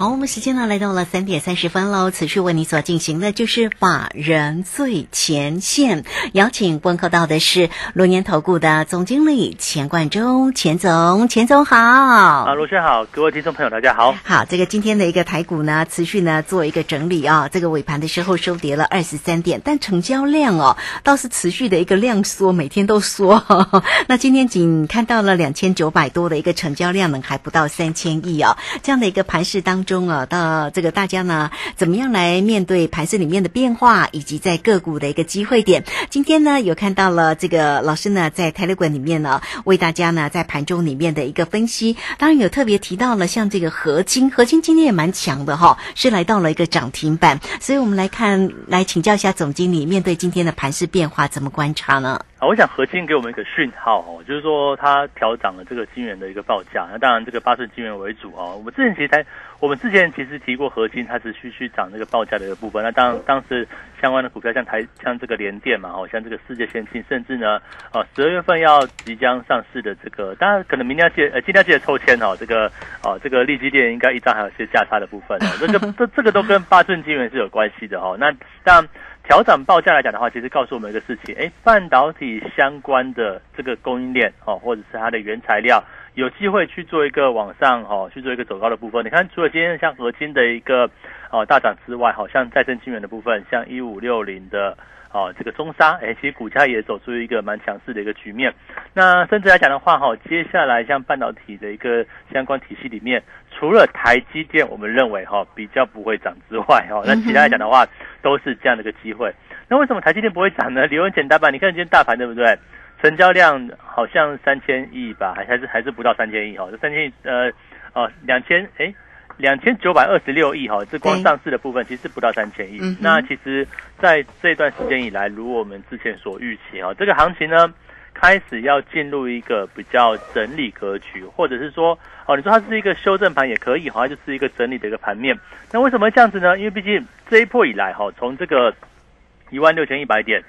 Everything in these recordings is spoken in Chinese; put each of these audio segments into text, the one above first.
好，我们时间呢来到了三点三十分喽。持续为你所进行的就是法人最前线，邀请问候到的是罗年投顾的总经理钱冠中，钱总，钱总好。啊，罗轩好，各位听众朋友大家好。好，这个今天的一个台股呢，持续呢做一个整理啊。这个尾盘的时候收跌了二十三点，但成交量哦倒是持续的一个量缩，每天都缩。那今天仅看到了两千九百多的一个成交量呢，还不到三千亿啊。这样的一个盘势当中。中啊，到这个大家呢，怎么样来面对盘市里面的变化，以及在个股的一个机会点？今天呢，有看到了这个老师呢，在 Telegram 里面呢，为大家呢在盘中里面的一个分析，当然有特别提到了像这个合金，合金今天也蛮强的哈，是来到了一个涨停板，所以我们来看，来请教一下总经理，面对今天的盘势变化，怎么观察呢？啊，我想合金给我们一个讯号哦，就是说它调涨了这个金元的一个报价。那当然，这个八顺金元为主哦。我们之前其实台，我们之前其实提过合金，它是需须涨这个报价的一个部分。那当当时相关的股票，像台像这个联电嘛，哦，像这个世界先进，甚至呢，哦，十二月份要即将上市的这个，当然可能明天要记呃今天要记得抽签哦，这个哦这个利基电应该一张还有些价差的部分哦，这个这这个都跟八顺金元是有关系的哦。那当然。调涨报价来讲的话，其实告诉我们一个事情，哎，半导体相关的这个供应链哦，或者是它的原材料，有机会去做一个往上哦，去做一个走高的部分。你看，除了今天像合金的一个哦大涨之外，好像再生晶圆的部分，像一五六零的。哦，这个中沙，哎，其实股价也走出一个蛮强势的一个局面。那甚至来讲的话，哈，接下来像半导体的一个相关体系里面，除了台积电，我们认为哈比较不会涨之外，哈，那其他来讲的话，都是这样的一个机会。那为什么台积电不会涨呢？理由很简单吧？你看今天大盘对不对？成交量好像三千亿吧，还还是还是不到三千亿哈？这三千亿，呃，哦，两千，哎。两千九百二十六亿哈，这光上市的部分其实不到三千亿。那其实，在这段时间以来，如我们之前所预期哈，这个行情呢，开始要进入一个比较整理格局，或者是说，哦，你说它是一个修正盘也可以哈，就是一个整理的一个盘面。那为什么会这样子呢？因为毕竟这一波以来哈，从这个一万六千一百点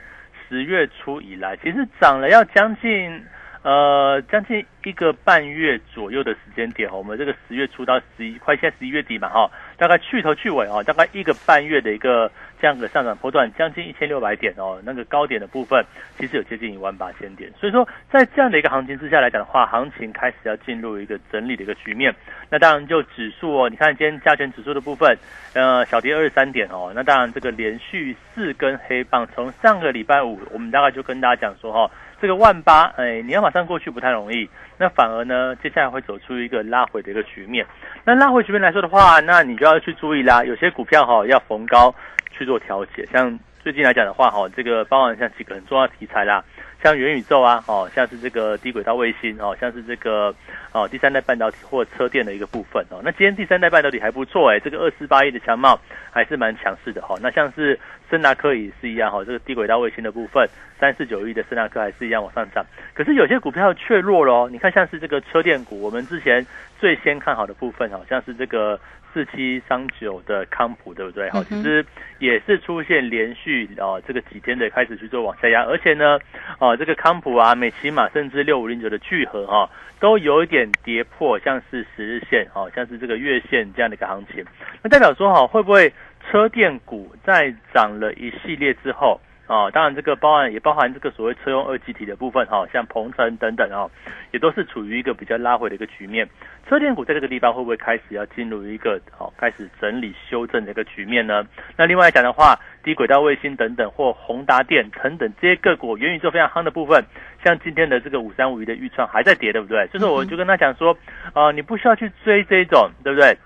十月初以来，其实涨了要将近。呃，将近一个半月左右的时间点哈，我们这个十月初到十一，快现在十一月底嘛哈，大概去头去尾啊，大概一个半月的一个这样的上涨波段，将近一千六百点哦，那个高点的部分其实有接近一万八千点，所以说在这样的一个行情之下来讲的话，行情开始要进入一个整理的一个局面。那当然就指数哦，你看今天加权指数的部分，呃，小跌二十三点哦，那当然这个连续四根黑棒，从上个礼拜五，我们大概就跟大家讲说哈。这个万八，哎，你要马上过去不太容易，那反而呢，接下来会走出一个拉回的一个局面。那拉回局面来说的话，那你就要去注意啦，有些股票哈要逢高去做调节，像最近来讲的话哈，这个包含像几个很重要的题材啦。像元宇宙啊，哦，像是这个低轨道卫星哦，像是这个哦第三代半导体或车电的一个部分哦。那今天第三代半导体还不错哎，这个二四八亿的强貌还是蛮强势的哈。那像是森达科也是一样哈，这个低轨道卫星的部分三四九亿的森达科还是一样往上涨。可是有些股票却弱了哦。你看像是这个车电股，我们之前最先看好的部分好像是这个。四七三九的康普对不对？好，其实也是出现连续哦，这个几天的开始去做往下压，而且呢，哦，这个康普啊、美骑马甚至六五零九的聚合哈，都有一点跌破，像是十日线哦，像是这个月线这样的一个行情，那代表说哈，会不会车电股在涨了一系列之后？哦，当然这个包含也包含这个所谓车用二级体的部分哈，像鹏程等等哦，也都是处于一个比较拉回的一个局面。车电股在这个地方会不会开始要进入一个好开始整理修正的一个局面呢？那另外讲的话，低轨道卫星等等或宏达电等等这些个股元宇宙非常夯的部分，像今天的这个五三五一的预创还在跌，对不对？就是我就跟他讲说，呃，你不需要去追这种，对不对？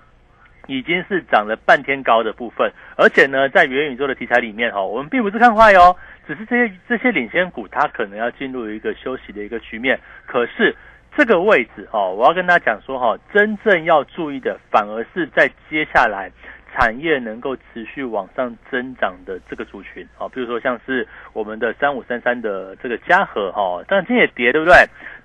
已经是涨了半天高的部分，而且呢，在元宇宙的题材里面哈，我们并不是看坏哦，只是这些这些领先股它可能要进入一个休息的一个局面。可是这个位置哦，我要跟大家讲说哈，真正要注意的反而是在接下来产业能够持续往上增长的这个族群啊，比如说像是我们的三五三三的这个嘉禾哈，当然今天也跌，对不对？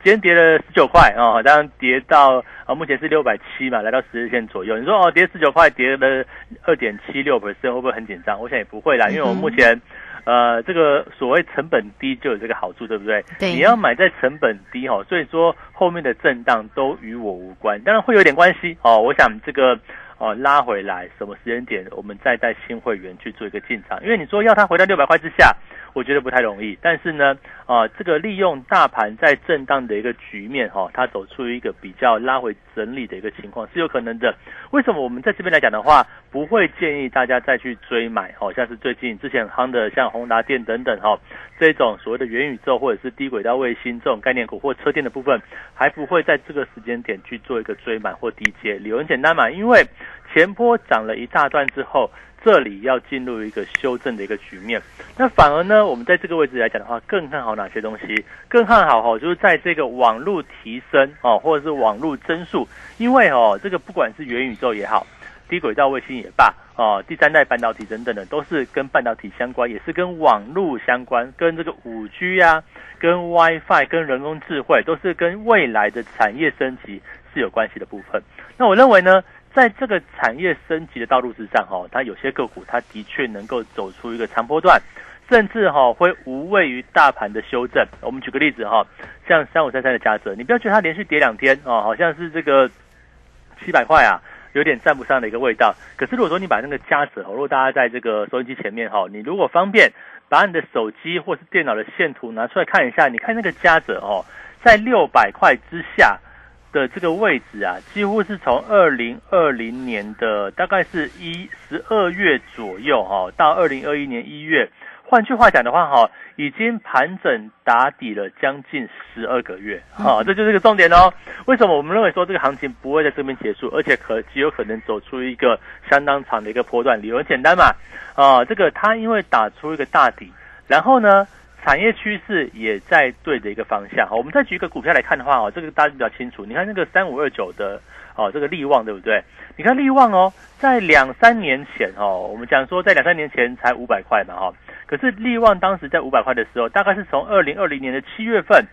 今天跌了十九块啊，当然跌到啊目前是六百七嘛，来到十日线左右。你说哦，跌十九块，跌了二点七六 percent，会不会很紧张？我想也不会啦，因为我目前。呃，这个所谓成本低就有这个好处，对不对？对。你要买在成本低哈，所以说后面的震荡都与我无关，当然会有点关系哦。我想这个哦拉回来什么时间点，我们再带新会员去做一个进场，因为你说要它回到六百块之下。我觉得不太容易，但是呢，啊，这个利用大盘在震荡的一个局面哈，它走出一个比较拉回整理的一个情况是有可能的。为什么我们在这边来讲的话，不会建议大家再去追买？好像是最近之前夯的像宏达电等等哈，这种所谓的元宇宙或者是低轨道卫星这种概念股或车电的部分，还不会在这个时间点去做一个追买或低接。理由很简单嘛，因为前波涨了一大段之后。这里要进入一个修正的一个局面，那反而呢，我们在这个位置来讲的话，更看好哪些东西？更看好哈，就是在这个网络提升哦，或者是网络增速，因为哦，这个不管是元宇宙也好，低轨道卫星也罢，哦，第三代半导体等等的，都是跟半导体相关，也是跟网络相关，跟这个五 G 啊，跟 WiFi，跟人工智慧，都是跟未来的产业升级是有关系的部分。那我认为呢？在这个产业升级的道路之上，哈，它有些个股，它的确能够走出一个长波段，甚至哈会无畏于大盘的修正。我们举个例子哈，像三五三三的加泽，你不要觉得它连续跌两天哦，好像是这个七百块啊，有点站不上的一个味道。可是如果说你把那个嘉泽，如果大家在这个收音机前面哈，你如果方便把你的手机或是电脑的线图拿出来看一下，你看那个加泽哦，在六百块之下。的这个位置啊，几乎是从二零二零年的大概是一十二月左右哈，到二零二一年一月。换句话讲的话哈，已经盘整打底了将近十二个月哈，这就是个重点哦。为什么我们认为说这个行情不会在这边结束，而且可极有可能走出一个相当长的一个波段？理由很简单嘛，啊，这个它因为打出一个大底，然后呢？产业趋势也在对的一个方向。好我们再举一个股票来看的话，哦，这个大家比较清楚。你看那个三五二九的，哦，这个利旺对不对？你看利旺哦，在两三年前哦，我们讲说在两三年前才五百块嘛，哈。可是利旺当时在五百块的时候，大概是从二零二零年的七月份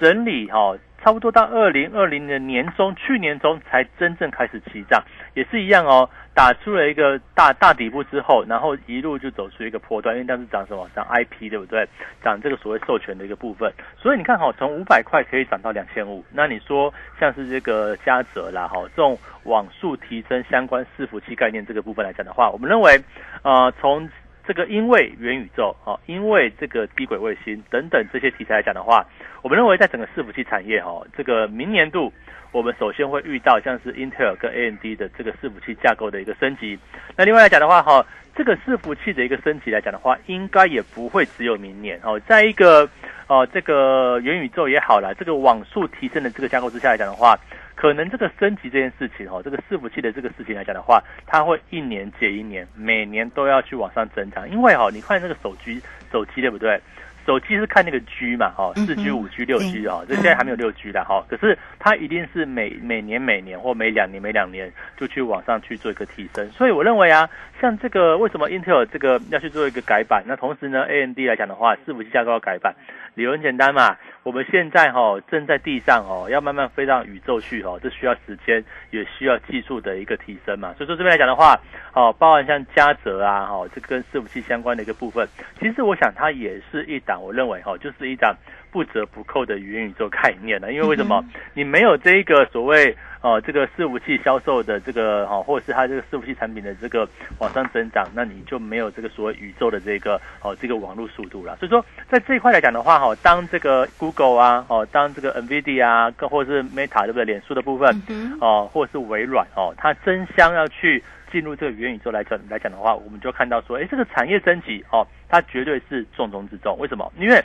整理，哈。差不多到二零二零年的年中，去年中才真正开始起涨，也是一样哦。打出了一个大大底部之后，然后一路就走出一个破段，因为当时涨什么？涨 IP 对不对？涨这个所谓授权的一个部分。所以你看哈，从五百块可以涨到两千五。那你说像是这个嘉泽啦，哈，这种网速提升相关伺服器概念这个部分来讲的话，我们认为，呃，从这个因为元宇宙哦，因为这个低轨卫星等等这些题材来讲的话，我们认为在整个伺服器产业哦，这个明年度我们首先会遇到像是 Intel 跟 AMD 的这个伺服器架构的一个升级。那另外来讲的话哈，这个伺服器的一个升级来讲的话，应该也不会只有明年哦，在一个哦这个元宇宙也好了，这个网速提升的这个架构之下来讲的话。可能这个升级这件事情哦，这个伺服器的这个事情来讲的话，它会一年接一年，每年都要去往上增长。因为哈，你看那个手机，手机对不对？手机是看那个 G 嘛，哈，四 G、五 G、六 G 哦，这现在还没有六 G 的哈。可是它一定是每每年、每年或每两年、每两年就去往上去做一个提升。所以我认为啊，像这个为什么 Intel 这个要去做一个改版？那同时呢，AMD 来讲的话，伺服器架构要改版，理由很简单嘛。我们现在哈正在地上哦，要慢慢飞到宇宙去哦，这需要时间，也需要技术的一个提升嘛。所以说这边来讲的话，哦，包含像嘉泽啊，哈，这跟伺服器相关的一个部分，其实我想它也是一档，我认为哈，就是一档。不折不扣的元宇宙概念了，因为为什么？你没有这一个所谓呃这个伺服器销售的这个哈，或者是它这个伺服器产品的这个往上增长，那你就没有这个所谓宇宙的这个哦这个网络速度了。所以说，在这一块来讲的话，哈，当这个 Google 啊，哦，当这个 NVIDIA 啊，更或者是 Meta 对不对？脸书的部分，哦，或者是微软哦，它争相要去进入这个元宇宙来讲来讲的话，我们就看到说，哎，这个产业升级哦，它绝对是重中之重。为什么？因为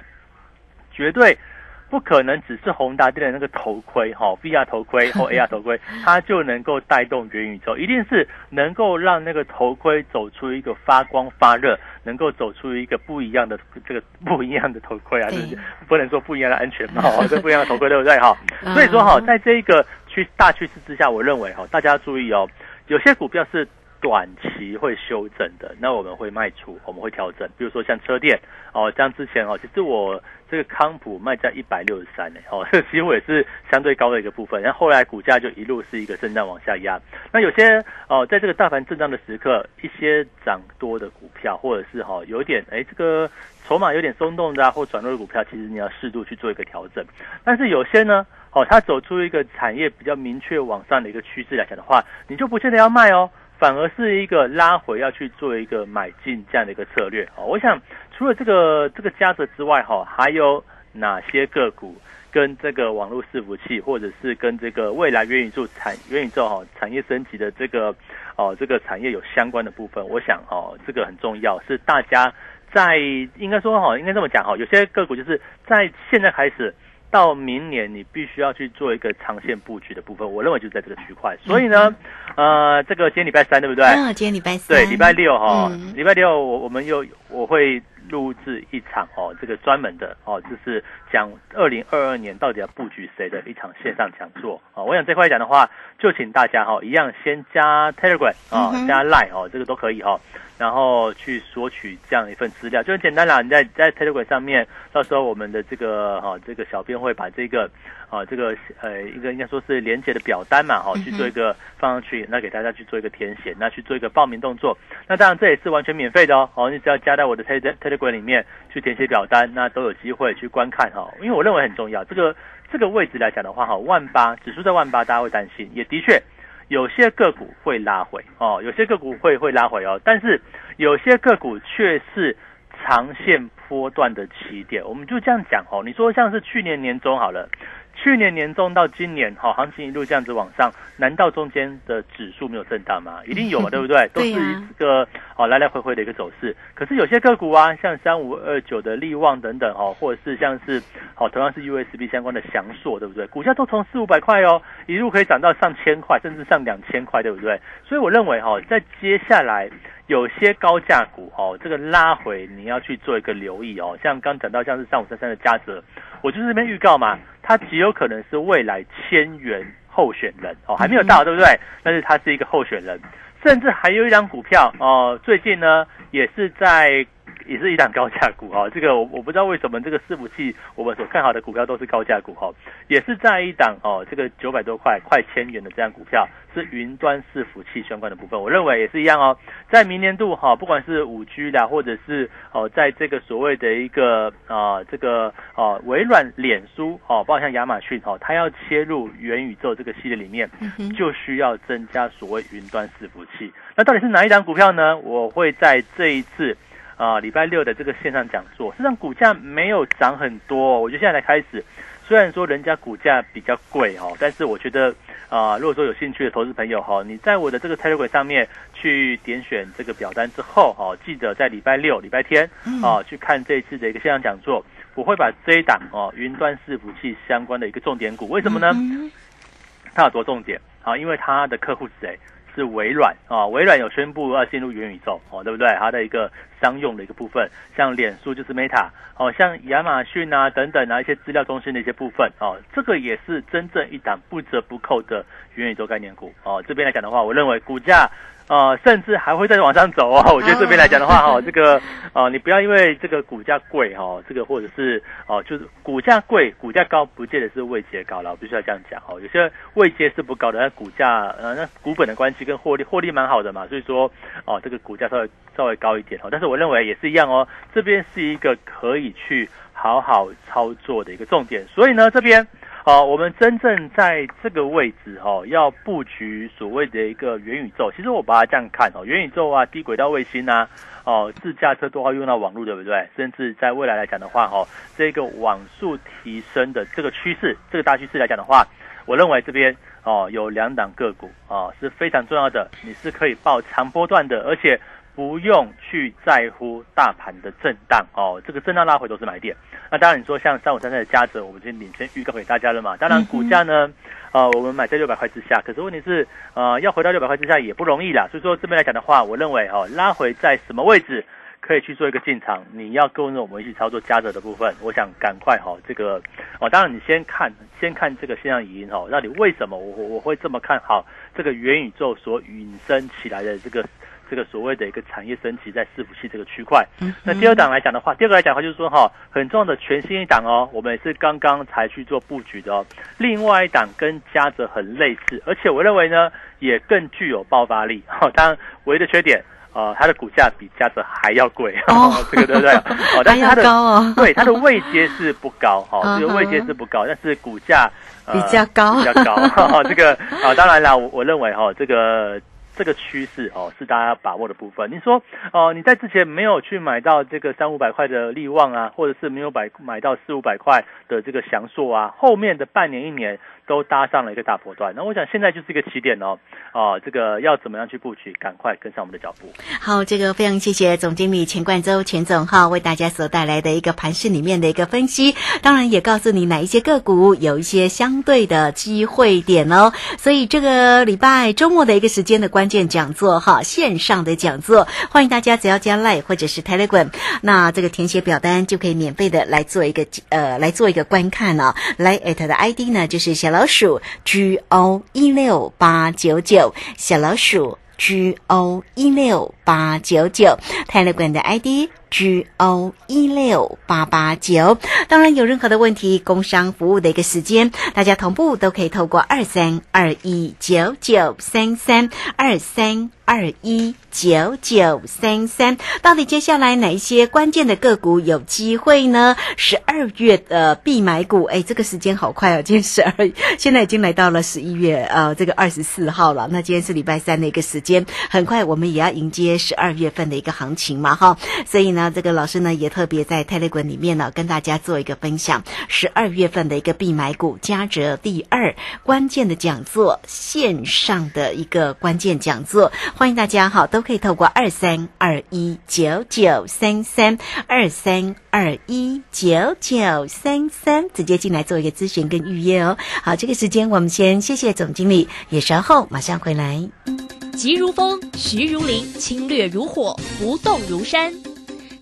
绝对不可能只是宏达电的那个头盔哈，VR 头盔 或 AR 头盔，它就能够带动元宇宙，一定是能够让那个头盔走出一个发光发热，能够走出一个不一样的这个不一样的头盔啊，就是不能说不一样的安全帽，这不一样的头盔对不对哈？所以说哈，在这一个趋大趋势之下，我认为哈，大家要注意哦，有些股票是短期会修正的，那我们会卖出，我们会调整。比如说像车店哦，像之前哦，其实我这个康普卖在一百六十三呢，哦，这几乎也是相对高的一个部分。然后后来股价就一路是一个震荡往下压。那有些哦，在这个大盘震荡的时刻，一些涨多的股票，或者是哈有点哎这个筹码有点松动的或转弱的股票，其实你要适度去做一个调整。但是有些呢，哦，它走出一个产业比较明确往上的一个趋势来讲的话，你就不见得要卖哦。反而是一个拉回要去做一个买进这样的一个策略啊！我想除了这个这个加折之外哈，还有哪些个股跟这个网络伺服器，或者是跟这个未来元宇宙产元宇宙哈产业升级的这个哦这个产业有相关的部分？我想哦这个很重要，是大家在应该说哈应该这么讲哈，有些个股就是在现在开始。到明年，你必须要去做一个长线布局的部分。我认为就在这个区块。所以呢，呃，这个今天礼拜三对不对？啊，今天礼拜三。对，礼拜六哈，礼拜六我我们又我会录制一场哦，这个专门的哦，就是讲二零二二年到底要布局谁的一场线上讲座啊。我想这块讲的话，就请大家哈，一样先加 Telegram 啊，加 Line 哦，这个都可以哈。然后去索取这样一份资料，就很简单啦。你在在 Telegram 上面，到时候我们的这个哈，这个小编会把这个啊，这个呃，一个应该说是连接的表单嘛，哈，去做一个放上去，那给大家去做一个填写，那去做一个报名动作。那当然这也是完全免费的哦，哦，你只要加在我的 Tele Telegram 里面去填写表单，那都有机会去观看哈。因为我认为很重要，这个这个位置来讲的话，哈，万八指数在万八，大家会担心，也的确。有些个股会拉回哦，有些个股会会拉回哦，但是有些个股却是长线波段的起点。我们就这样讲哦，你说像是去年年中好了。去年年中到今年，好行情一路这样子往上，难道中间的指数没有震荡吗？一定有嘛，对不对？都是一个哦来来回回的一个走势。可是有些个股啊，像三五二九的利旺等等哦，或者是像是好同样是 USB 相关的翔硕，对不对？股价都从四五百块哦，一路可以涨到上千块，甚至上两千块，对不对？所以我认为哈，在接下来。有些高价股哦，这个拉回你要去做一个留意哦。像刚讲到像是三五三三的嘉泽，我就是这边预告嘛，他极有可能是未来千元候选人哦，还没有到对不对？但是他是一个候选人，甚至还有一张股票哦，最近呢也是在。也是一档高价股哈，这个我我不知道为什么这个伺服器我们所看好的股票都是高价股哈，也是在一档哦，这个九百多块快千元的这样股票是云端伺服器相关的部分，我认为也是一样哦，在明年度哈，不管是五 G 的或者是哦，在这个所谓的一个啊这个哦微软、脸书哦，包括像亚马逊哦，它要切入元宇宙这个系列里面，就需要增加所谓云端伺服器。那到底是哪一档股票呢？我会在这一次。啊，礼拜六的这个线上讲座，实际上股价没有涨很多。我觉得现在才开始，虽然说人家股价比较贵哦，但是我觉得啊，如果说有兴趣的投资朋友哈，你在我的这个 Telegram 上面去点选这个表单之后哦，记得在礼拜六、礼拜天啊去看这一次的一个线上讲座，我会把这一档哦云端伺服器相关的一个重点股，为什么呢？它有多重点啊？因为它的客户是谁？是微软啊，微软有宣布要进入元宇宙哦，对不对？它的一个商用的一个部分，像脸书就是 Meta 哦，像亚马逊啊等等啊一些资料中心的一些部分哦，这个也是真正一档不折不扣的元宇宙概念股哦。这边来讲的话，我认为股价。呃，甚至还会再往上走哦。我觉得这边来讲的话，哈，这个呃，你不要因为这个股价贵哈，这个或者是哦，就是股价贵、股价高，不见得是位阶高了。我必须要这样讲哦。有些位阶是不高的，那股价呃，那股本的关系跟获利获利蛮好的嘛，所以说哦，这个股价稍微稍微高一点哦。但是我认为也是一样哦，这边是一个可以去好好操作的一个重点。所以呢，这边。好，我们真正在这个位置哦，要布局所谓的一个元宇宙。其实我把它这样看哦，元宇宙啊，低轨道卫星啊，哦，自驾车都要用到网络，对不对？甚至在未来来讲的话，哈，这个网速提升的这个趋势，这个大趋势来讲的话，我认为这边哦有两档个股啊是非常重要的，你是可以报长波段的，而且。不用去在乎大盘的震荡哦，这个震荡拉回都是买点。那当然你说像三五三三的嘉泽，我们今天领先预告给大家了嘛。当然股价呢，呃，我们买在六百块之下，可是问题是，呃，要回到六百块之下也不容易啦。所以说这边来讲的话，我认为哦，拉回在什么位置？可以去做一个进场。你要跟着我们一起操作加折的部分，我想赶快哈，这个哦，当然你先看先看这个线上语音哈，到底为什么我我我会这么看好这个元宇宙所引申起来的这个。这个所谓的一个产业升级在伺服器这个区块，那第二档来讲的话，第二个来讲的话就是说哈，很重要的全新一档哦，我们也是刚刚才去做布局的哦。另外一档跟嘉泽很类似，而且我认为呢，也更具有爆发力。哈，当然唯一的缺点，呃，它的股价比嘉泽还要贵，哦，这个对不对？哦，但是它的对它的位阶是不高，哈，这个位阶是不高，但是股价比较高，比较高。这个啊，当然了，我我认为哈，这个。这个趋势哦，是大家把握的部分。你说哦，你在之前没有去买到这个三五百块的利旺啊，或者是没有买买到四五百块的这个祥硕啊，后面的半年一年。都搭上了一个大波段，那我想现在就是一个起点哦，哦，这个要怎么样去布局？赶快跟上我们的脚步。好，这个非常谢谢总经理钱冠洲钱总哈，为大家所带来的一个盘市里面的一个分析，当然也告诉你哪一些个股有一些相对的机会点哦。所以这个礼拜周末的一个时间的关键讲座哈，线上的讲座，欢迎大家只要加 Line 或者是 Telegram，那这个填写表单就可以免费的来做一个呃来做一个观看哦。来 at 的 ID 呢就是小老。老鼠 G O 一六八九九，小老鼠 G O 一六八九九，泰勒管的 ID G O 一六八八九。当然，有任何的问题，工商服务的一个时间，大家同步都可以透过二三二一九九三三二三。二一九九三三，到底接下来哪一些关键的个股有机会呢？十二月的必买股，哎，这个时间好快哦，今天十二，现在已经来到了十一月呃这个二十四号了。那今天是礼拜三的一个时间，很快我们也要迎接十二月份的一个行情嘛，哈。所以呢，那这个老师呢也特别在泰勒滚里面呢跟大家做一个分享，十二月份的一个必买股，嘉泽第二关键的讲座，线上的一个关键讲座。欢迎大家哈，都可以透过二三二一九九三三二三二一九九三三直接进来做一个咨询跟预约哦。好，这个时间我们先谢谢总经理，也稍后马上回来。急如风，徐如林，侵略如火，不动如山。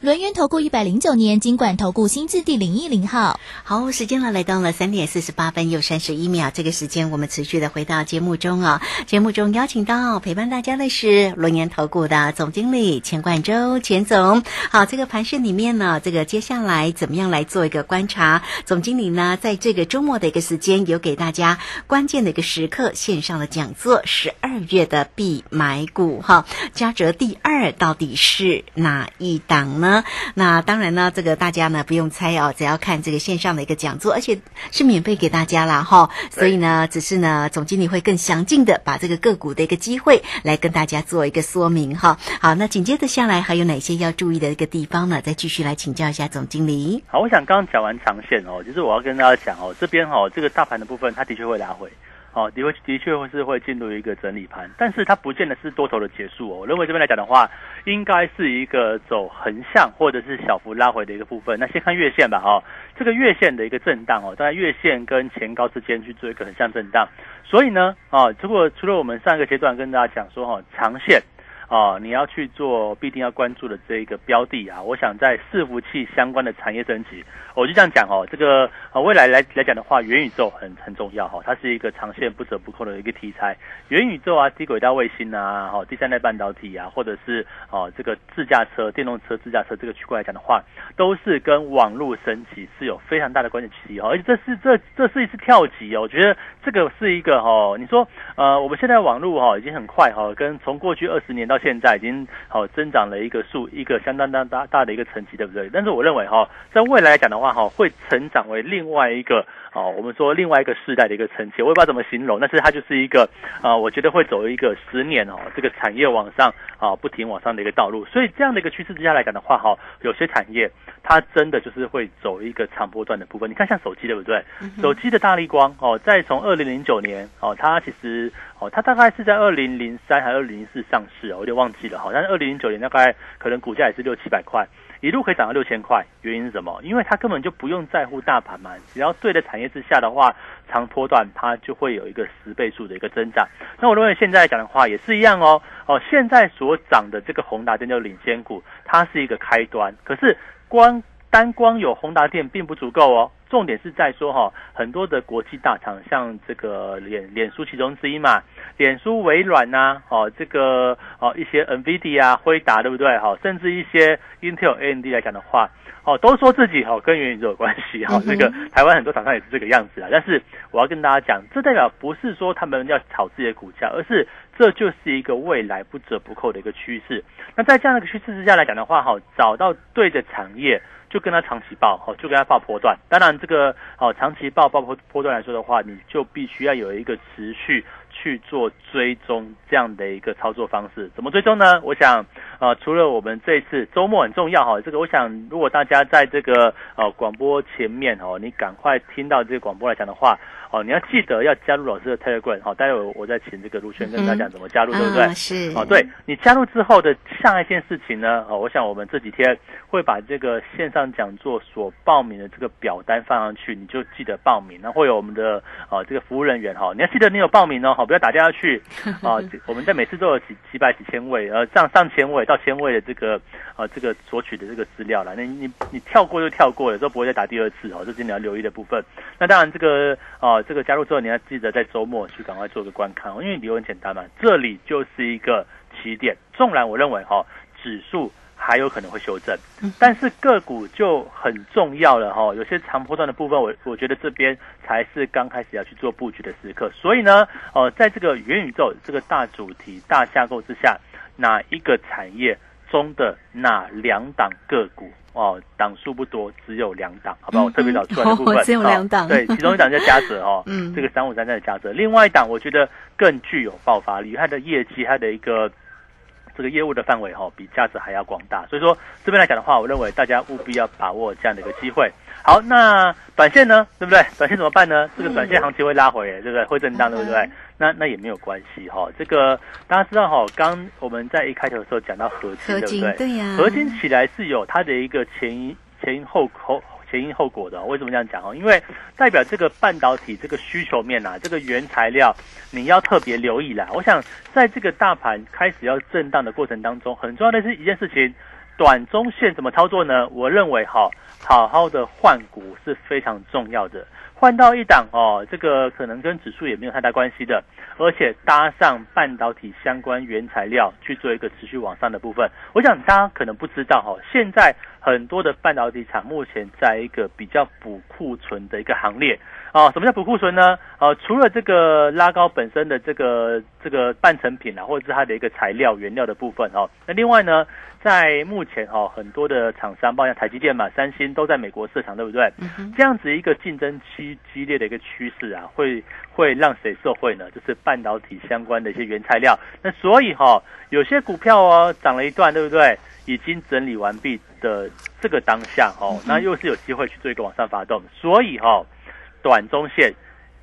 轮源投顾一百零九年金管投顾新字第零一零号，好，时间呢来到了三点四十八分又三十一秒，这个时间我们持续的回到节目中啊，节目中邀请到陪伴大家的是轮源投顾的总经理钱冠洲钱总。好，这个盘市里面呢，这个接下来怎么样来做一个观察？总经理呢，在这个周末的一个时间，有给大家关键的一个时刻线上的讲座，十二月的必买股哈，嘉泽第二到底是哪一档呢？那当然呢，这个大家呢不用猜哦，只要看这个线上的一个讲座，而且是免费给大家啦哈。所以呢，只是呢，总经理会更详尽的把这个个股的一个机会来跟大家做一个说明哈。好，那紧接着下来还有哪些要注意的一个地方呢？再继续来请教一下总经理。好，我想刚刚讲完长线哦，就是我要跟大家讲哦，这边哦，这个大盘的部分它的确会拉回。哦，的确的确会是会进入一个整理盘，但是它不见得是多头的结束哦。我认为这边来讲的话，应该是一个走横向或者是小幅拉回的一个部分。那先看月线吧，哈，这个月线的一个震荡哦，在月线跟前高之间去做一个横向震荡。所以呢，啊，如果除了我们上一个阶段跟大家讲说哈，长线。哦，你要去做必定要关注的这一个标的啊，我想在伺服器相关的产业升级，我就这样讲哦，这个呃未来来来讲的话，元宇宙很很重要哈，它是一个长线不折不扣的一个题材。元宇宙啊，低轨道卫星啊，哈，第三代半导体啊，或者是哦这个自驾车、电动车、自驾车这个区块来讲的话，都是跟网络升级是有非常大的关系哦，而且这是这这是一次跳级哦，我觉得这个是一个哈，你说呃我们现在网络哈已经很快哈，跟从过去二十年到现在已经好增长了一个数一个相当大大大的一个层级，对不对？但是我认为哈，在未来来讲的话哈，会成长为另外一个。哦，我们说另外一个世代的一个层级，我也不知道怎么形容，但是它就是一个啊，我觉得会走一个十年哦，这个产业往上啊，不停往上的一个道路。所以这样的一个趋势之下来讲的话，哈，有些产业它真的就是会走一个长波段的部分。你看像手机对不对？手机的大力光哦，在从二零零九年哦，它其实哦，它大概是在二零零三还是二零零四上市哦，有点忘记了哈。但是二零零九年大概可能股价也是六七百块。一路可以涨到六千块，原因是什么？因为它根本就不用在乎大盘嘛，只要对的产业之下的话，长波段它就会有一个十倍数的一个增长。那我认为现在讲的话也是一样哦，哦，现在所涨的这个宏达电就领先股，它是一个开端。可是光单光有宏达电并不足够哦。重点是在说哈，很多的国际大厂，像这个脸脸书其中之一嘛，脸书、微软呐，哦，这个哦一些 NVIDIA 啊、辉达，对不对？哈，甚至一些 Intel、AMD 来讲的话，哦，都说自己哦跟元宇宙有关系哈。这个台湾很多厂商也是这个样子啊。但是我要跟大家讲，这代表不是说他们要炒自己的股价，而是这就是一个未来不折不扣的一个趋势。那在这样的一个趋势之下来讲的话，哈，找到对的产业。就跟他长期报，哦，就跟他报波段。当然，这个哦，长期报报波波段来说的话，你就必须要有一个持续去做追踪这样的一个操作方式。怎么追踪呢？我想，呃，除了我们这一次周末很重要哈，这个我想，如果大家在这个呃广播前面哦，你赶快听到这个广播来讲的话。哦，你要记得要加入老师的 Telegram，好，待会我再请这个卢轩跟大家讲怎么加入，对不对？是。哦，对你加入之后的下一件事情呢，哦，我想我们这几天会把这个线上讲座所报名的这个表单放上去，你就记得报名，然后会有我们的哦这个服务人员哈，你要记得你有报名哦，好，不要打电话去 啊，我们在每次都有几几百几千位，呃，上上千位到千位的这个呃这个索取的这个资料了，那你你跳过就跳过，有时候不会再打第二次哦，这是你要留意的部分。那当然这个哦。这个加入之后，你要记得在周末去赶快做个观看哦，因为理由很简单嘛，这里就是一个起点。纵然我认为哈，指数还有可能会修正，但是个股就很重要了哈。有些长波段的部分，我我觉得这边才是刚开始要去做布局的时刻。所以呢，呃，在这个元宇宙这个大主题、大架构之下，哪一个产业中的哪两档个股？哦，档数不多，只有两档，好不好？我特别找出来的部分，只有两档。对，其中一档叫嘉泽哦，嗯，这个三五三三的嘉泽。另外一档，我觉得更具有爆发力，它的业绩，它的一个这个业务的范围哈，比嘉泽还要广大。所以说这边来讲的话，我认为大家务必要把握这样的一个机会。好，那短线呢，对不对？短线怎么办呢？这个短线行情会拉回，对不对？会震荡，对不对？那那也没有关系哈，这个大家知道哈，刚我们在一开头的时候讲到合金，对不对？对呀，合金起来是有它的一个前因前因后后前因后果的。为什么这样讲哈？因为代表这个半导体这个需求面呐，这个原材料你要特别留意啦。我想在这个大盘开始要震荡的过程当中，很重要的是一件事情，短中线怎么操作呢？我认为哈，好好的换股是非常重要的。换到一档哦，这个可能跟指数也没有太大关系的，而且搭上半导体相关原材料去做一个持续往上的部分。我想大家可能不知道哈，现在很多的半导体厂目前在一个比较补库存的一个行列啊。什么叫补库存呢？呃，除了这个拉高本身的这个这个半成品啊，或者是它的一个材料原料的部分哦，那另外呢？在目前哈，很多的厂商，包括台积电嘛、三星，都在美国市场，对不对？这样子一个竞争激激烈的一个趋势啊，会会让谁受惠呢？就是半导体相关的一些原材料。那所以哈，有些股票哦涨了一段，对不对？已经整理完毕的这个当下哦，那又是有机会去做一个往上发动。所以哈，短中线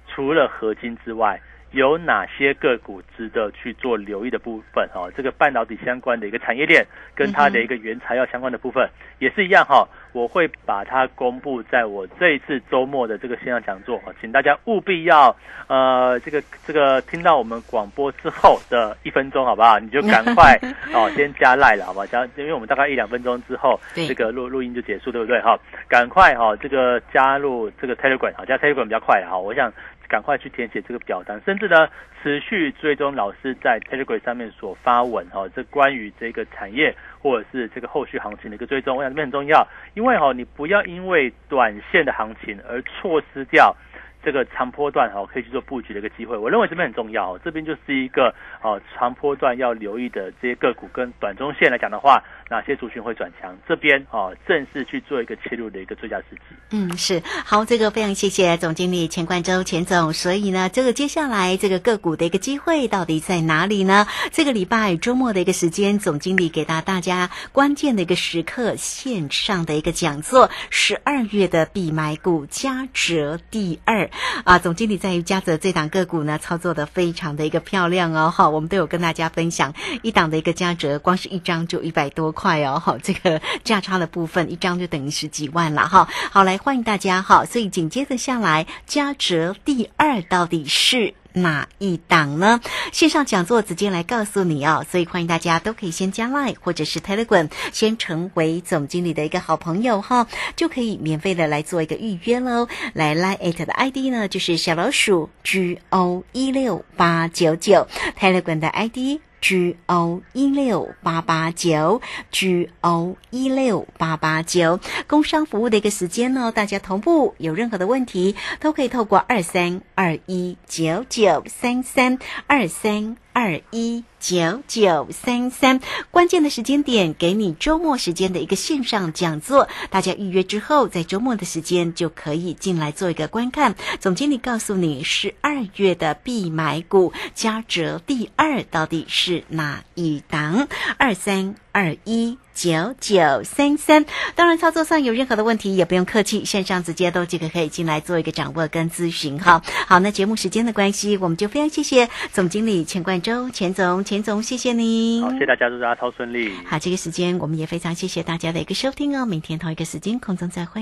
除了合金之外，有哪些个股值得去做留意的部分哈？这个半导体相关的一个产业链跟它的一个原材料相关的部分也是一样哈。我会把它公布在我这一次周末的这个线上讲座，请大家务必要呃这个这个听到我们广播之后的一分钟，好不好？你就赶快 哦先加赖了，好不好？加，因为我们大概一两分钟之后，这个录录音就结束，对不对？哈，赶快哈这个加入这个 Telegram，好，加 Telegram 比较快哈。我想。赶快去填写这个表单，甚至呢，持续追踪老师在 Telegram 上面所发文哈，这关于这个产业或者是这个后续行情的一个追踪，我想这边很重要，因为哈，你不要因为短线的行情而错失掉。这个长波段哈，可以去做布局的一个机会，我认为这边很重要。这边就是一个哦，长波段要留意的这些个股，跟短中线来讲的话，哪些族群会转强？这边哦，正式去做一个切入的一个最佳时机。嗯，是好，这个非常谢谢总经理钱冠洲钱总。所以呢，这个接下来这个个股的一个机会到底在哪里呢？这个礼拜周末的一个时间，总经理给到大家关键的一个时刻线上的一个讲座，十二月的必买股加折第二。啊，总经理在于嘉泽这档个股呢，操作的非常的一个漂亮哦，哈，我们都有跟大家分享一档的一个嘉泽，光是一张就一百多块哦，哈，这个价差的部分一张就等于十几万了，哈，好，来欢迎大家，哈，所以紧接着下来，嘉泽第二到底是？哪一档呢？线上讲座直接来告诉你哦，所以欢迎大家都可以先加 Line 或者是 Telegram，先成为总经理的一个好朋友哈，就可以免费的来做一个预约喽。来 Line 的 ID 呢，就是小老鼠 G O 一六八九九，Telegram 的 ID。G O 一六八八九，G O 一六八八九，工商服务的一个时间呢，大家同步有任何的问题，都可以透过二三二一九九三三二三。二一九九三三，关键的时间点给你周末时间的一个线上讲座，大家预约之后，在周末的时间就可以进来做一个观看。总经理告诉你，十二月的必买股加折第二到底是哪一档？二三二一。九九三三，当然操作上有任何的问题也不用客气，线上直接都这个可以进来做一个掌握跟咨询哈。好，那节目时间的关系，我们就非常谢谢总经理钱冠周钱总钱总，谢谢您。好，谢谢大家，祝大家超顺利。好，这个时间我们也非常谢谢大家的一个收听哦，明天同一个时间空中再会。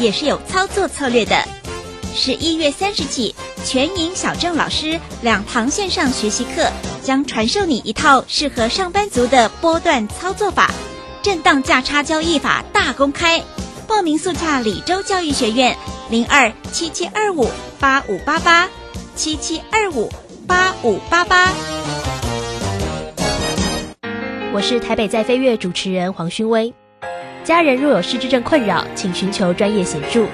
也是有操作策略的。十一月三十起，全银小郑老师两堂线上学习课将传授你一套适合上班族的波段操作法，震荡价差交易法大公开。报名速洽李州教育学院零二七七二五八五八八七七二五八五八八。我是台北在飞跃主持人黄勋威。家人若有失智症困扰，请寻求专业协助。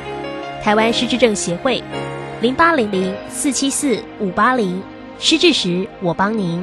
台湾失智症协会，零八零零四七四五八零，失智时我帮您。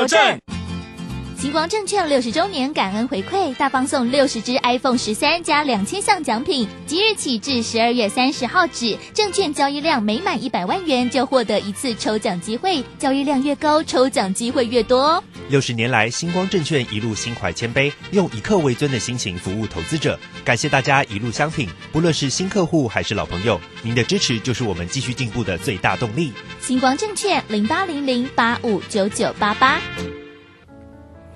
邮政星光证券六十周年感恩回馈，大放送六十支 iPhone 十三加两千项奖品，即日起至十二月三十号止，证券交易量每满一百万元就获得一次抽奖机会，交易量越高，抽奖机会越多。六十年来，星光证券一路心怀谦卑，用以客为尊的心情服务投资者，感谢大家一路相挺，不论是新客户还是老朋友，您的支持就是我们继续进步的最大动力。星光证券零八零零八五九九八八。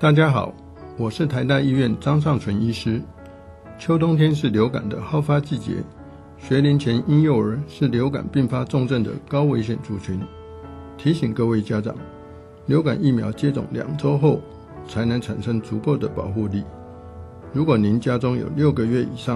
大家好，我是台大医院张尚存医师。秋冬天是流感的好发季节，学龄前婴幼儿是流感并发重症的高危险族群。提醒各位家长，流感疫苗接种两周后才能产生足够的保护力。如果您家中有六个月以上